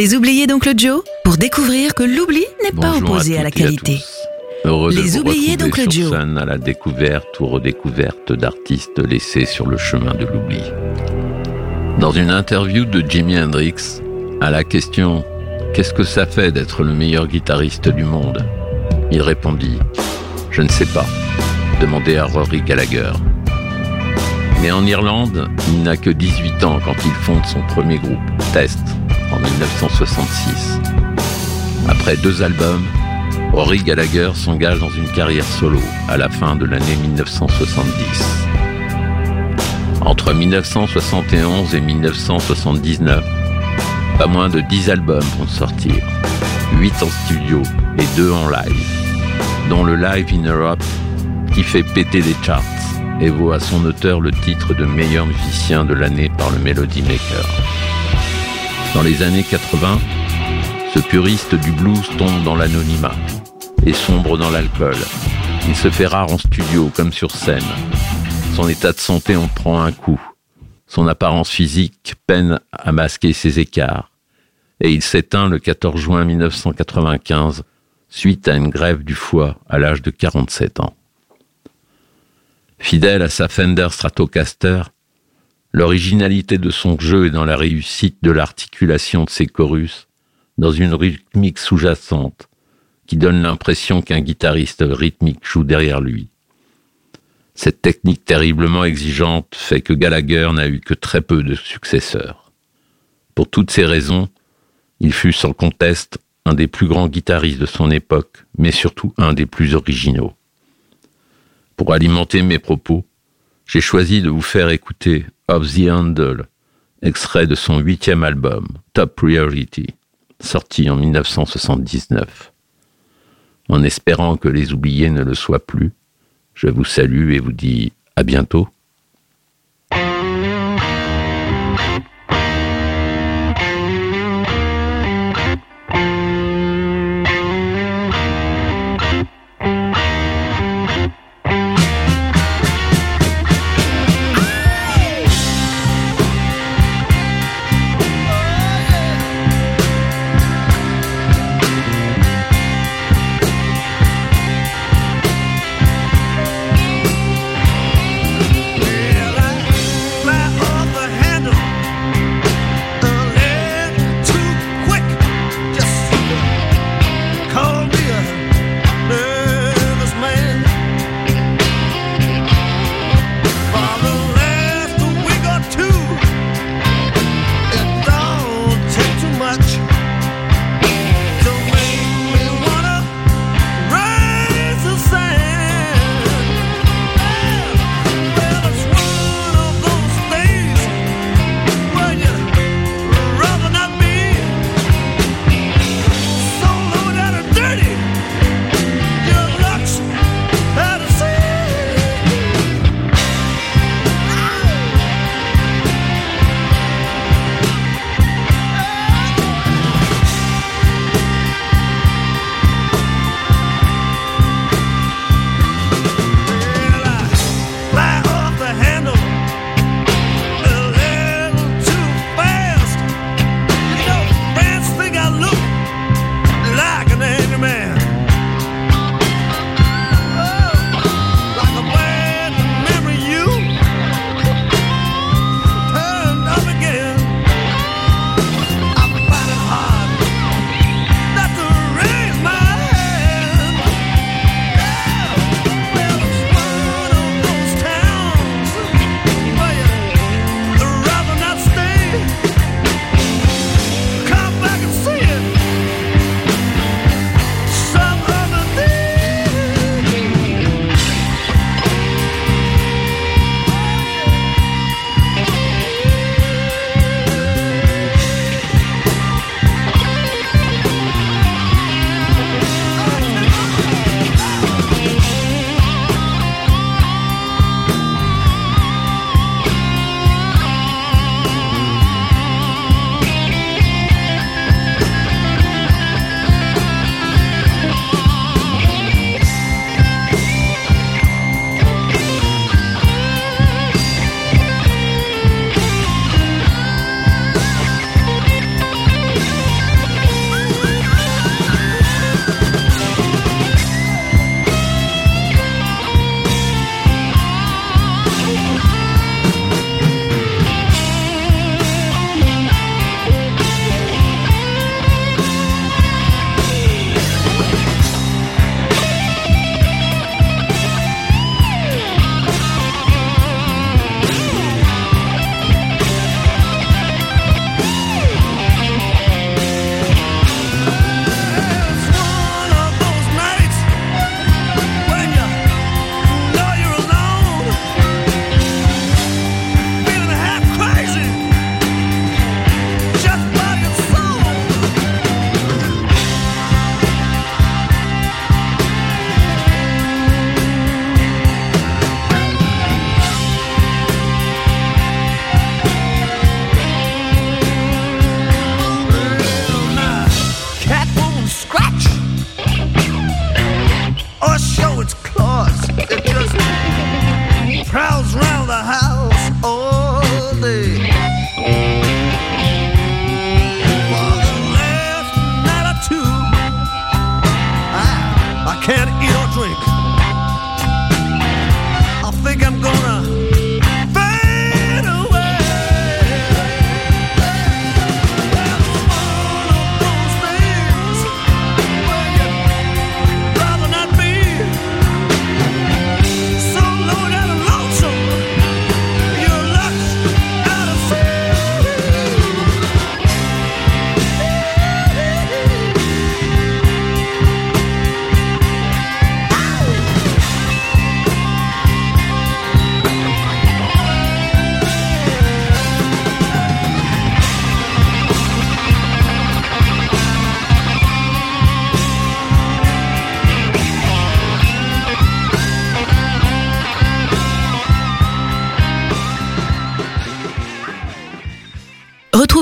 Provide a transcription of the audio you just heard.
Les oubliés d'Oncle Joe Pour découvrir que l'oubli n'est pas opposé à, la qualité. Heureux Les de vous oubliés retrouver d'Oncle sur Joe. à la découverte ou redécouverte d'artistes laissés sur le chemin de l'oubli. Dans une interview de Jimi Hendrix, à la question Qu'est-ce que ça fait d'être le meilleur guitariste du monde? il répondit Je ne sais pas. Demandez à Rory Gallagher. Né en Irlande, il n'a que 18 ans quand il fonde son premier groupe, Test, en 1966. Après deux albums, Rory Gallagher s'engage dans une carrière solo à la fin de l'année 1970. Entre 1971 et 1979, pas moins de 10 albums vont sortir, 8 en studio et 2 en live, dont le Live in Europe qui fait péter les charts et vaut à son auteur le titre de meilleur musicien de l'année par le Melody Maker. Dans les années 80, ce puriste du blues tombe dans l'anonymat et sombre dans l'alcool. Il se fait rare en studio comme sur scène. Son état de santé en prend un coup. Son apparence physique peine à masquer ses écarts. Et il s'éteint le 14 juin 1995 suite à une grève du foie à l'âge de 47 ans. Fidèle à sa Fender Stratocaster, l'originalité de son jeu est dans la réussite de l'articulation de ses chorus, dans une rythmique sous-jacente qui donne l'impression qu'un guitariste rythmique joue derrière lui. Cette technique terriblement exigeante fait que Gallagher n'a eu que très peu de successeurs. Pour toutes ces raisons, il fut sans conteste un des plus grands guitaristes de son époque, mais surtout un des plus originaux. Pour alimenter mes propos, j'ai choisi de vous faire écouter Of the Handle, extrait de son huitième album, Top Priority, sorti en 1979. En espérant que les oubliés ne le soient plus, je vous salue et vous dis à bientôt. house.